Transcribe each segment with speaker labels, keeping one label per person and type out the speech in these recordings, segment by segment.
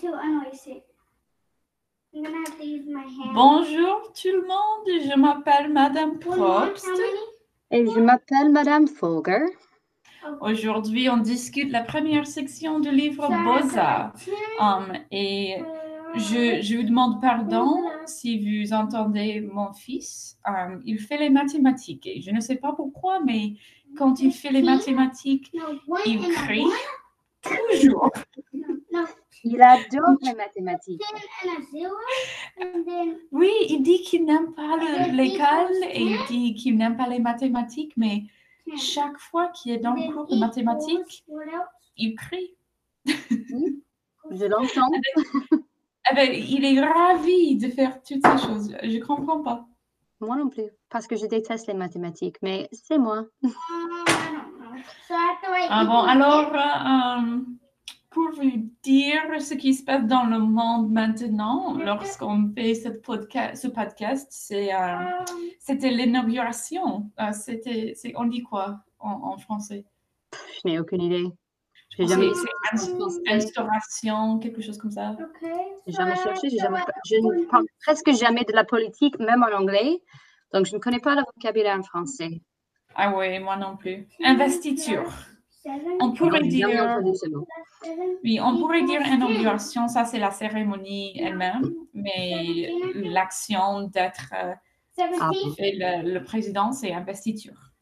Speaker 1: to unlace it. I'm gonna have to use my hand.
Speaker 2: Bonjour tout le monde, je m'appelle Madame Probst.
Speaker 3: Et je m'appelle Madame Folger.
Speaker 2: Aujourd'hui, on discute la première section du livre Beaux-Arts. Um, et je, je vous demande pardon si vous entendez mon fils. Um, il fait les mathématiques et je ne sais pas pourquoi, mais quand il fait les mathématiques, il crie toujours.
Speaker 1: No,
Speaker 3: Il adore les mathématiques.
Speaker 2: Oui, il dit qu'il n'aime pas le- l'école et il dit qu'il n'aime pas les mathématiques, mais chaque fois qu'il est dans le cours de mathématiques, il crie.
Speaker 3: Je l'entends.
Speaker 2: Eh ben, il est ravi de faire toutes ces choses. Je ne comprends pas.
Speaker 3: Moi non plus. Parce que je déteste les mathématiques. Mais c'est moi.
Speaker 1: Write.
Speaker 2: Ah bon, alors, euh, pour vous dire ce qui se passe dans le monde maintenant, lorsqu'on fait cette podca- ce podcast, euh,
Speaker 1: Um,
Speaker 2: c'était l'inauguration. Euh, c'était, on dit quoi en, en français?
Speaker 3: Je n'ai aucune idée. J'ai
Speaker 2: C'est-
Speaker 3: jamais,
Speaker 2: c'est ins-
Speaker 3: français.
Speaker 2: instauration, quelque chose comme ça.
Speaker 1: okay.
Speaker 3: j'ai jamais cherché. Jamais- je ne parle presque jamais de la politique, même en anglais. Donc, je ne connais pas le vocabulaire en français.
Speaker 2: Ah oui, moi non plus. Investiture. On pourrait dire, oui, on pourrait dire inauguration, ça c'est la cérémonie elle-même, mais l'action d'être euh. Et le, le président, c'est investiture.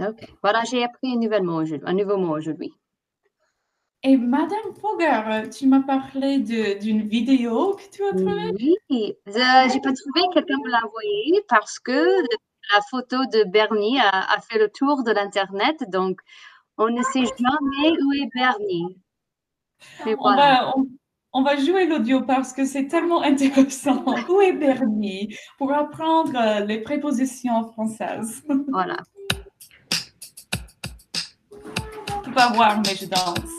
Speaker 3: Ok. Voilà, j'ai appris un nouveau mot aujourd'hui.
Speaker 2: Et Madame Fogger, tu m'as parlé d'une vidéo que tu as trouvée?
Speaker 3: Oui, euh, j'ai pas trouvé, quelqu'un me l'a envoyé parce que la photo de Bernie a, a fait le tour de l'Internet, donc on ne sait jamais où est Bernie.
Speaker 2: On, va, on, on va jouer l'audio parce que c'est tellement intéressant. Où est Bernie pour apprendre euh, les prépositions françaises?
Speaker 3: voilà.
Speaker 2: Tu peux pas voir, mais je danse.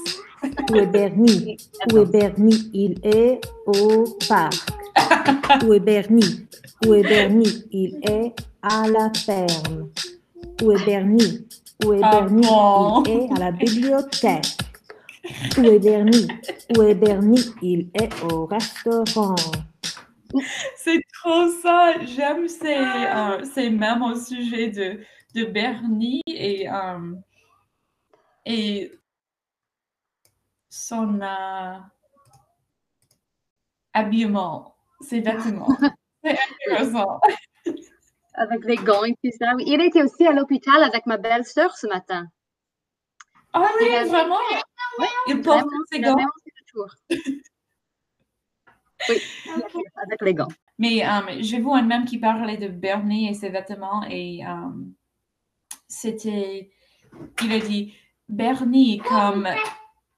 Speaker 4: Où est Bernie? Où est Bernie? Il est au parc. Où est Bernie? Où est Bernie? Il est à la ferme. Où est Bernie? Où est
Speaker 2: Ah
Speaker 4: Bernie?
Speaker 2: bon?
Speaker 4: Il est à la bibliothèque. Où est Bernie? Où est Bernie? Il est au restaurant.
Speaker 2: C'est trop ça. J'aime ces, euh, ces mèmes au sujet de, de Bernie et, euh, et son euh, habillement, ses vêtements. C'est intéressant.
Speaker 3: Avec les gants et tout ça. Il était aussi à l'hôpital avec ma belle-sœur ce matin.
Speaker 2: Ah oui,
Speaker 3: Il
Speaker 2: vraiment? Il porte ses gants.
Speaker 3: Oui, avec les gants.
Speaker 2: Mais euh, j'ai vu un mème qui parlait de Bernie et ses vêtements et euh, c'était, il a dit, Bernie comme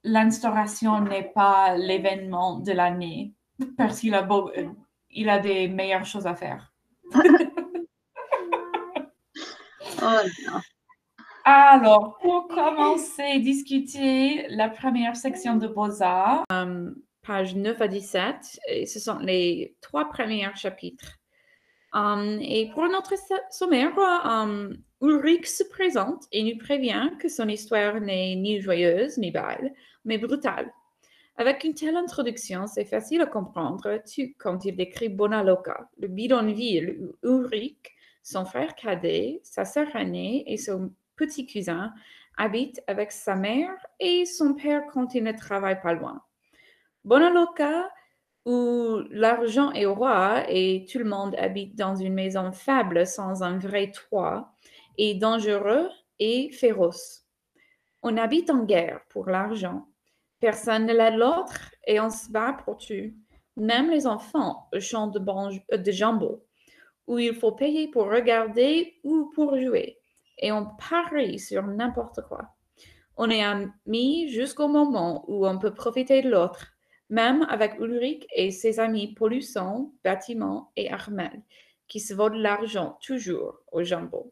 Speaker 2: l'instauration n'est pas l'événement de l'année parce qu'il a, beau- euh, il a des meilleures choses à faire.
Speaker 3: Oh, non.
Speaker 2: Alors, pour commencer discuter la première section de Beaux-Arts, euh, page 9 à 17, et ce sont les trois premiers chapitres. Euh, et pour notre so- sommaire, euh, Ulrich se présente et nous prévient que son histoire n'est ni joyeuse ni belle, mais brutale. Avec une telle introduction, c'est facile à comprendre tu, quand il décrit Bonaloka, le bidonville où Ulrich, son frère cadet, sa sœur aînée et son petit cousin habitent avec sa mère et son père quand il ne travaille pas loin. Bonaloka, où l'argent est roi et tout le monde habite dans une maison faible sans un vrai toit, est dangereux et féroce. On habite en guerre pour l'argent. Personne ne l'aide l'autre et on se bat pour tout. Même les enfants champ de, euh, de jambon, où il faut payer pour regarder ou pour jouer. Et on parie sur n'importe quoi. On est amis jusqu'au moment où on peut profiter de l'autre, même avec Ulrich et ses amis Polusson, Bâtiment et Armel, qui se volent l'argent toujours au jambon.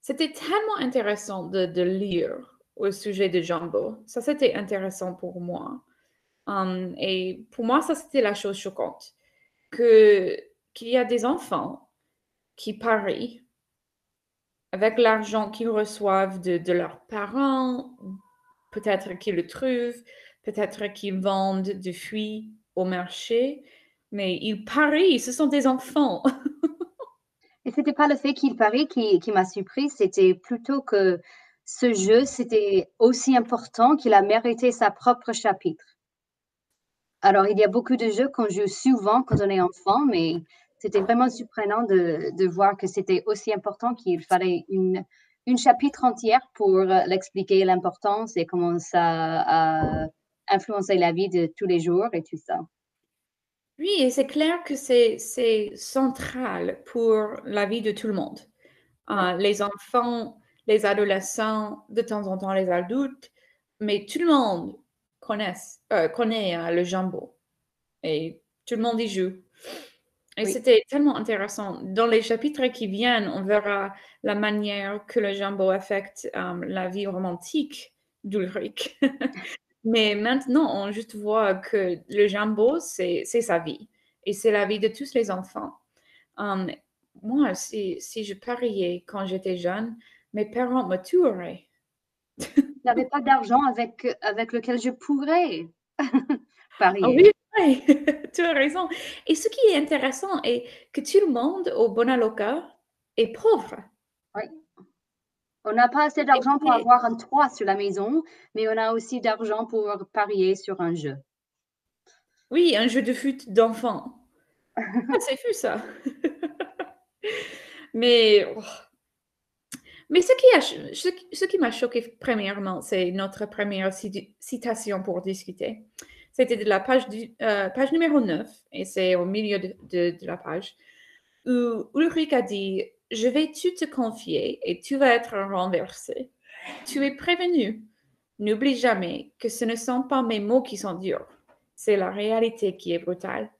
Speaker 2: C'était tellement intéressant de, lire au sujet de Jumbo. Ça, c'était intéressant pour moi. Um, et pour moi, ça, c'était la chose choquante. Que, qu'il y a des enfants qui parient avec l'argent qu'ils reçoivent de, leurs parents, peut-être qu'ils le trouvent peut-être qu'ils vendent des fruits au marché, mais ils parient, ce sont des enfants.
Speaker 3: Et c'était pas le fait qu'il parie qui, qui m'a surpris, c'était plutôt que ce jeu, c'était aussi important qu'il a mérité sa propre chapitre. Alors, il y a beaucoup de jeux qu'on joue souvent quand on est enfant, mais c'était vraiment surprenant de, de voir que c'était aussi important qu'il fallait une, une chapitre entière pour euh, l'expliquer, l'importance et comment ça a influencé la vie de tous les jours et tout ça.
Speaker 2: Oui, et c'est clair que c'est c'est central pour la vie de tout le monde. Euh, les enfants, les adolescents, de temps en temps les adultes, mais tout le monde connaisse, euh, connaît euh, le jambon et tout le monde y joue. Et
Speaker 3: Oui.
Speaker 2: c'était tellement intéressant. Dans les chapitres qui viennent, on verra la manière que le jambon affecte euh, la vie romantique d'Ulrich. Mais maintenant, on juste voit que le jambon, c'est c'est sa vie. Et c'est la vie de tous les enfants. Um, moi, si, si je pariais quand j'étais jeune, mes parents me tueraient.
Speaker 3: Avait pas d'argent avec, avec lequel je pourrais parier.
Speaker 2: Ah oui, oui, tu as raison. Et ce qui est intéressant est que tout le monde au Bonaloka est pauvre.
Speaker 3: On n'a pas assez d'argent pour avoir un toit sur la maison, mais on a aussi d'argent pour parier sur un jeu.
Speaker 2: Oui, un jeu de foot d'enfant. Ah, c'est fou ça. Mais, oh. Mais ce qui, m'a choqué premièrement, c'est notre première citation pour discuter. C'était de la page, euh, numéro 9, et c'est au milieu de, la page, où Ulrich a dit Je vais tout te confier et tu vas être renversé. Tu es prévenu. N'oublie jamais que ce ne sont pas mes mots qui sont durs, c'est la réalité qui est brutale.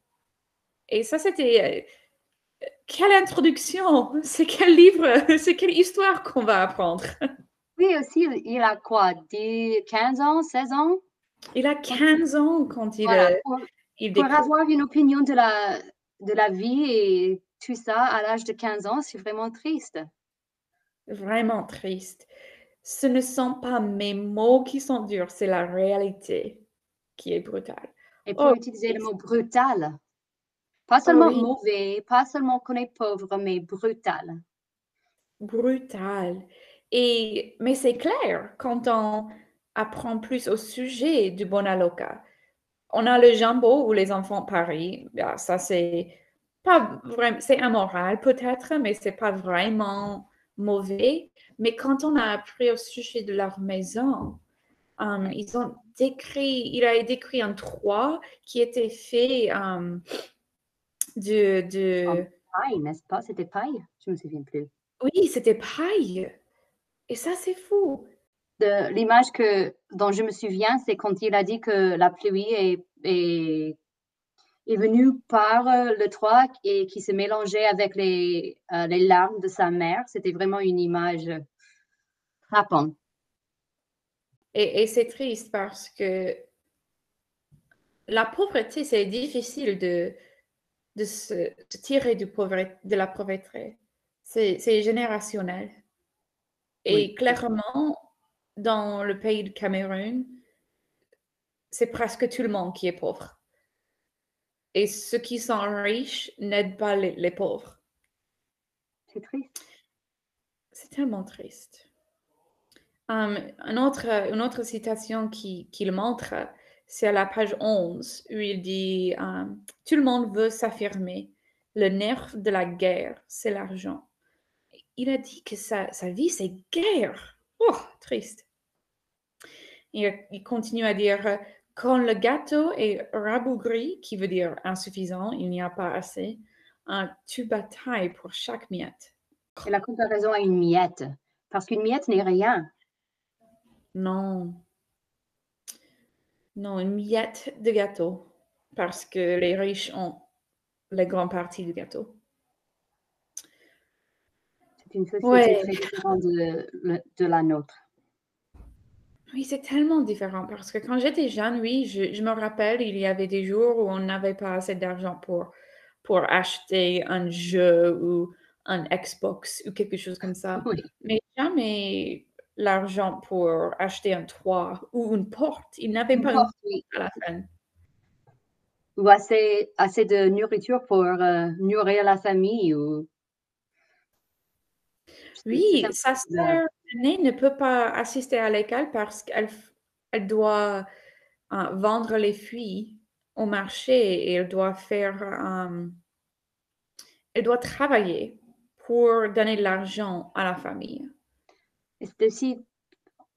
Speaker 2: Et ça, c'était. Quelle introduction! C'est quel livre, c'est quelle histoire qu'on va apprendre.
Speaker 3: Oui, aussi, il a quoi, 10, 15 ans, 16 ans?
Speaker 2: Il a 15 ans quand il,
Speaker 3: Voilà,
Speaker 2: euh,
Speaker 3: pour,
Speaker 2: il
Speaker 3: pour
Speaker 2: décrit.
Speaker 3: avoir une opinion de la, de la vie et tout ça à l'âge de 15 ans, c'est vraiment triste.
Speaker 2: Vraiment triste. Ce ne sont pas mes mots qui sont durs, c'est la réalité qui est brutale.
Speaker 3: Et pour
Speaker 2: Oh,
Speaker 3: utiliser le mot brutal, pas seulement
Speaker 2: oui.
Speaker 3: mauvais, pas seulement qu'on est pauvre, mais brutal.
Speaker 2: Brutal. Et, mais c'est clair quand on apprend plus au sujet du Bonaloka. On a le jambon où les enfants parient. Bien, ça, c'est pas vraiment, c'est amoral peut-être, mais c'est pas vraiment mauvais. Mais quand on a appris au sujet de leur maison, euh, ils ont décrit, il a décrit un toit qui était fait de, de,
Speaker 3: Paille, n'est-ce pas? C'était paille? Je me souviens plus.
Speaker 2: oui, c'était paille. Et ça, c'est fou.
Speaker 3: L'image que dont je me souviens, c'est quand il a dit que la pluie est, est, est venue par euh, le toit et qui se mélangeait avec les, euh, les larmes de sa mère. C'était vraiment une image frappante.
Speaker 2: Et, et c'est triste parce que la pauvreté, c'est difficile de, de se de tirer du de la pauvreté. C'est générationnel. Et
Speaker 3: Oui.
Speaker 2: clairement, dans le pays de Cameroun, c'est presque tout le monde qui est pauvre. Et ceux qui sont riches n'aident pas les, les pauvres.
Speaker 3: C'est triste.
Speaker 2: C'est tellement triste. Um, un autre, une autre citation qui, qui le montre, c'est à la page 11, où il dit um, Tout le monde veut s'affirmer. Le nerf de la guerre, c'est l'argent. Il a dit que sa, sa vie, c'est guerre. Oh, triste. Il, il continue à dire Quand le gâteau est rabougri, qui veut dire insuffisant, il n'y a pas assez, hein, tu batailles pour chaque miette.
Speaker 3: Et la comparaison à une miette, parce qu'une miette n'est rien.
Speaker 2: Non. Non, une miette de gâteau. Parce que les riches ont la grande partie du gâteau.
Speaker 3: C'est une société
Speaker 2: Ouais.
Speaker 3: très différente de, la nôtre.
Speaker 2: Oui, c'est tellement différent parce que quand j'étais jeune, oui, je, je me rappelle, il y avait des jours où on n'avait pas assez d'argent pour, pour acheter un jeu ou un Xbox ou quelque chose comme ça.
Speaker 3: Oui.
Speaker 2: Mais jamais l'argent pour acheter un toit ou une porte. Ils n'avaient pas une
Speaker 3: Porte, oui.
Speaker 2: à la fin.
Speaker 3: Ou assez, assez de nourriture pour euh, nourrir la famille ou...
Speaker 2: Oui, sa sœur aînée ne peut pas assister à l'école parce qu'elle elle doit euh, vendre les fruits au marché et elle doit faire, euh, elle doit travailler pour donner de l'argent à la famille.
Speaker 3: C'est aussi,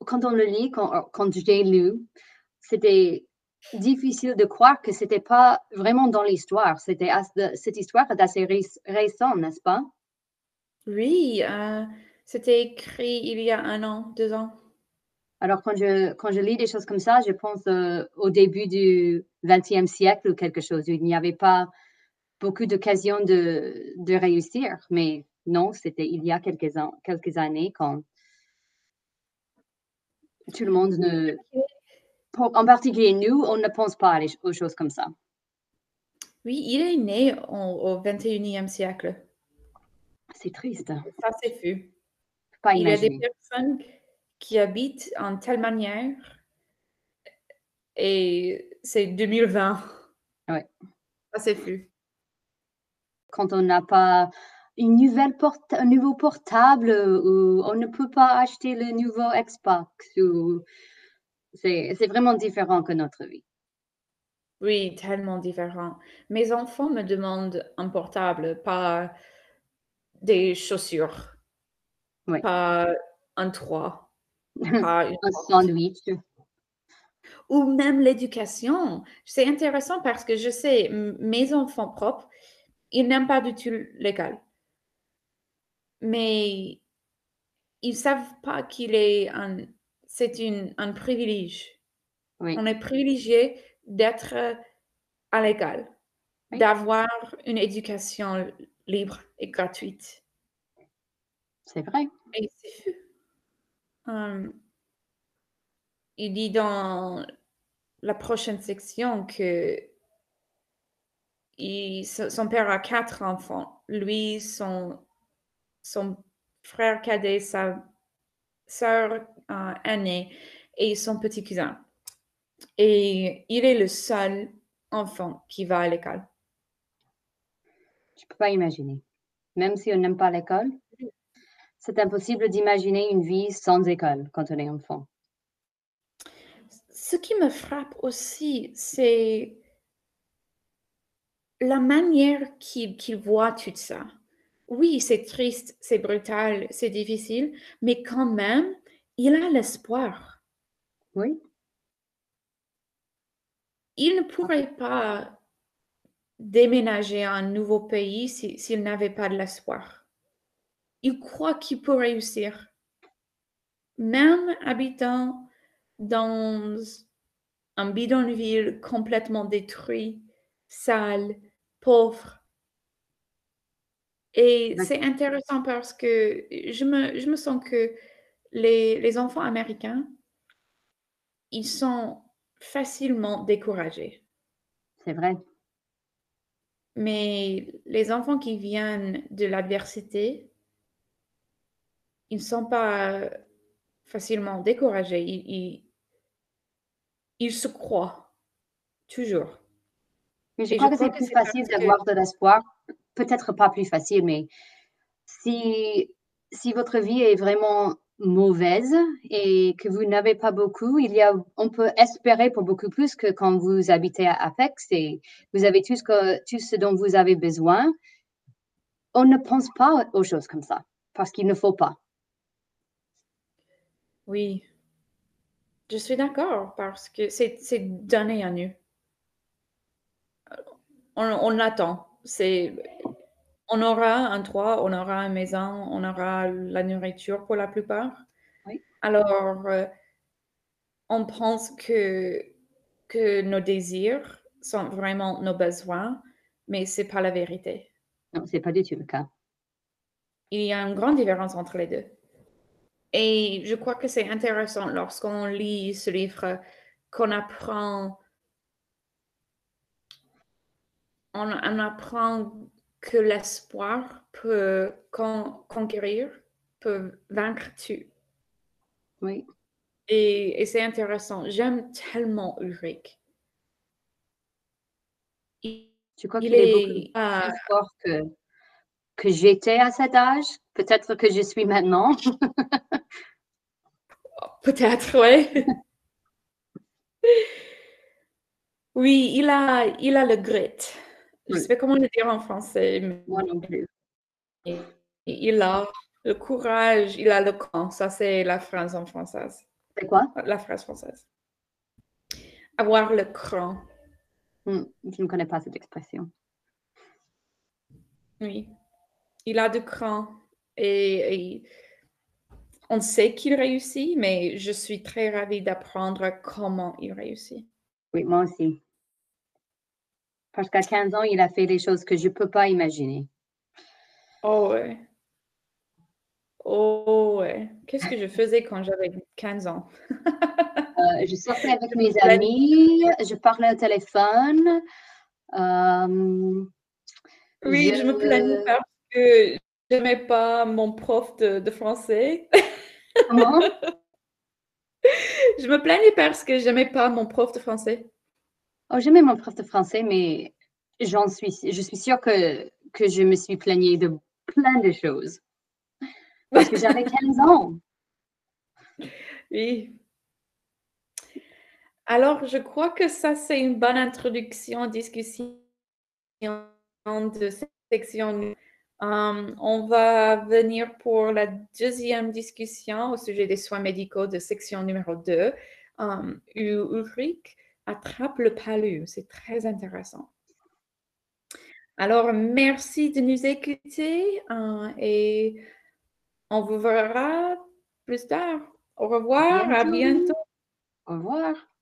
Speaker 3: quand on le lit, quand, quand j'ai lu, c'était difficile de croire que c'était pas vraiment dans l'histoire. C'était cette histoire est assez ré- récente, n'est-ce pas?
Speaker 2: Oui, euh, c'était écrit il y a un an, deux ans.
Speaker 3: Alors, quand je, quand je lis des choses comme ça, je pense euh, au début du XXe siècle ou quelque chose. où Il n'y avait pas beaucoup d'occasions de, de réussir. Mais non, c'était il y a quelques, an- quelques années quand tout le monde ne... En particulier nous, on ne pense pas aux choses comme ça.
Speaker 2: Oui, il est né en- au 21e siècle.
Speaker 3: C'est triste.
Speaker 2: Ça, c'est fou.
Speaker 3: Pas
Speaker 2: Il y a des personnes qui habitent en telle manière et c'est 2020.
Speaker 3: Ouais.
Speaker 2: Ça, c'est fou.
Speaker 3: Quand on n'a pas une nouvelle porte, un nouveau portable ou on ne peut pas acheter le nouveau Xbox ou c'est vraiment différent que notre vie.
Speaker 2: Oui, tellement différent. Mes enfants me demandent un portable, pas des chaussures,
Speaker 3: Oui.
Speaker 2: pas un toit, pas une
Speaker 3: Un sandwich.
Speaker 2: Ou même l'éducation. C'est intéressant parce que je sais, mes enfants propres, ils n'aiment pas du tout l'école. Mais ils savent pas qu'il est un, c'est une, un privilège.
Speaker 3: Oui.
Speaker 2: On est privilégié d'être à
Speaker 3: Oui.
Speaker 2: d'avoir une éducation libre et gratuite.
Speaker 3: C'est vrai.
Speaker 2: Et c'est fou. Hum, il dit dans la prochaine section que il- son père a quatre enfants. Lui, son, son frère cadet, sa sœur euh, aînée et son petit cousin. Et il est le seul enfant qui va à l'école.
Speaker 3: Je peux pas imaginer. Même si on n'aime pas l'école, c'est impossible d'imaginer une vie sans école quand on est enfant.
Speaker 2: Ce qui me frappe aussi, c'est la manière qu'il qu'il voit tout ça. Oui, c'est triste, c'est brutal, c'est difficile, mais quand même, il a l'espoir.
Speaker 3: Oui,
Speaker 2: Il ne pourrait pas déménager à un nouveau pays si- s'il n'avait pas de l'espoir. Il croit qu'il peut réussir. Même habitant dans un bidonville complètement détruit, sale, pauvre. Et c'est intéressant parce que je me, je me sens que les, les enfants américains, ils sont facilement découragés.
Speaker 3: c'est vrai.
Speaker 2: Mais les enfants qui viennent de l'adversité, ils ne sont pas facilement découragés. Ils, ils, ils se croient toujours.
Speaker 3: Mais je crois
Speaker 2: je
Speaker 3: que
Speaker 2: crois
Speaker 3: c'est
Speaker 2: que
Speaker 3: plus
Speaker 2: c'est parce
Speaker 3: facile d'avoir de l'espoir. Peut-être pas plus facile, mais si, si votre vie est vraiment mauvaise et que vous n'avez pas beaucoup, il y a, on peut espérer pour beaucoup plus que quand vous habitez à Apex et vous avez tout ce, tout ce dont vous avez besoin. On ne pense pas aux choses comme ça parce qu'il ne faut pas.
Speaker 2: Oui, je suis d'accord parce que c'est c'est donné à nous. On, on l'attend. C'est, on aura un toit, on aura une maison, on aura la nourriture pour la plupart.
Speaker 3: Oui.
Speaker 2: Alors, euh, on pense que, que nos désirs sont vraiment nos besoins, mais c'est pas la vérité.
Speaker 3: Non, c'est pas du tout le cas.
Speaker 2: Il y a une grande différence entre les deux. Et je crois que c'est intéressant lorsqu'on lit ce livre qu'on apprend, on, on apprend que l'espoir peut con- conquérir, peut vaincre tout.
Speaker 3: Oui.
Speaker 2: Et, et c'est intéressant. J'aime tellement Ulrich. Il,
Speaker 3: Je crois
Speaker 2: il
Speaker 3: qu'il est
Speaker 2: est,
Speaker 3: beaucoup plus fort que, que j'étais à cet âge? Peut-être que je suis maintenant.
Speaker 2: peut-être, ouais. Oui, il a, il a le grit. Je ne sais pas comment le dire en français, mais
Speaker 3: Moi non plus.
Speaker 2: il a le courage, il a le cran. Ça, c'est la phrase en française.
Speaker 3: C'est quoi?
Speaker 2: La phrase française. Avoir le cran.
Speaker 3: Hmm, je ne connais pas cette expression.
Speaker 2: Oui. Il a du cran. Et, et on sait qu'il réussit, mais je suis très ravie d'apprendre comment il réussit.
Speaker 3: Oui, moi aussi. Parce qu'à 15 ans, il a fait des choses que je ne peux pas imaginer.
Speaker 2: Oh ouais. Oh ouais. Qu'est-ce que je faisais quand j'avais 15 ans?
Speaker 3: Euh, je sortais avec mes amis, je parlais au téléphone. euh,
Speaker 2: Oui, je me plaignais parce que j'aimais pas mon prof de, de français.
Speaker 3: comment?
Speaker 2: Je me plaignais parce que j'aimais pas mon prof de français.
Speaker 3: Oh, j'aimais mon prof de français, mais j'en suis, je suis sûre que, que je me suis plaignée de plein de choses. Parce que j'avais 15 ans.
Speaker 2: Oui. Alors, je crois que ça, c'est une bonne introduction, discussion de cette section. Um, on va venir pour la deuxième discussion au sujet des soins médicaux de section numéro 2, um, où Ulrich attrape le palu. C'est très intéressant. Alors, merci de nous écouter euh, et on vous verra plus tard. Au revoir, à
Speaker 3: bientôt.
Speaker 2: bientôt.
Speaker 3: Au revoir.